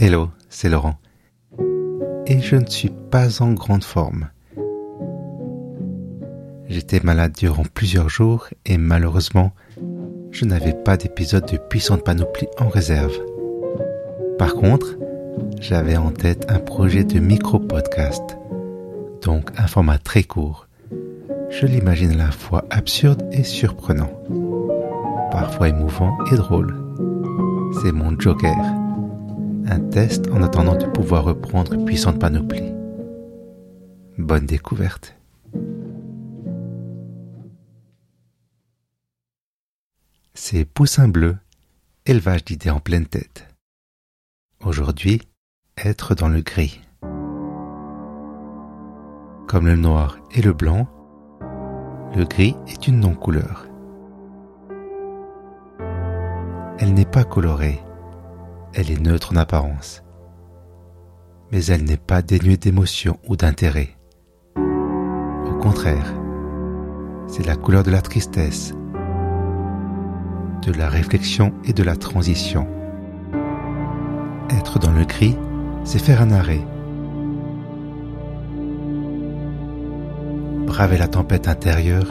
Hello, c'est Laurent. Et je ne suis pas en grande forme. J'étais malade durant plusieurs jours et malheureusement, je n'avais pas d'épisode de Puissante Panoplie en réserve. Par contre, j'avais en tête un projet de micro-podcast, donc un format très court. Je l'imagine à la fois absurde et surprenant, parfois émouvant et drôle. C'est mon joker, un test en attendant de pouvoir reprendre Puissante Panoplie. Bonne découverte. C'est Poussin Bleu, élevage d'idées en pleine tête. Aujourd'hui, être dans le gris. Comme le noir et le blanc, le gris est une non-couleur. Elle n'est pas colorée, elle est neutre en apparence, mais elle n'est pas dénuée d'émotion ou d'intérêt. Au contraire, c'est la couleur de la tristesse, de la réflexion et de la transition. Être dans le gris, c'est faire un arrêt. Braver la tempête intérieure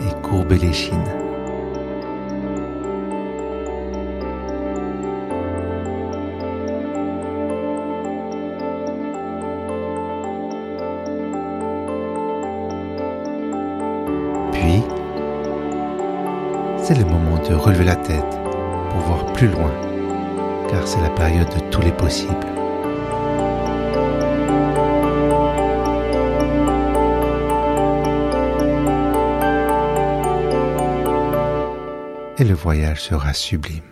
et courber les chines. C'est le moment de relever la tête pour voir plus loin, car c'est la période de tous les possibles. Et le voyage sera sublime.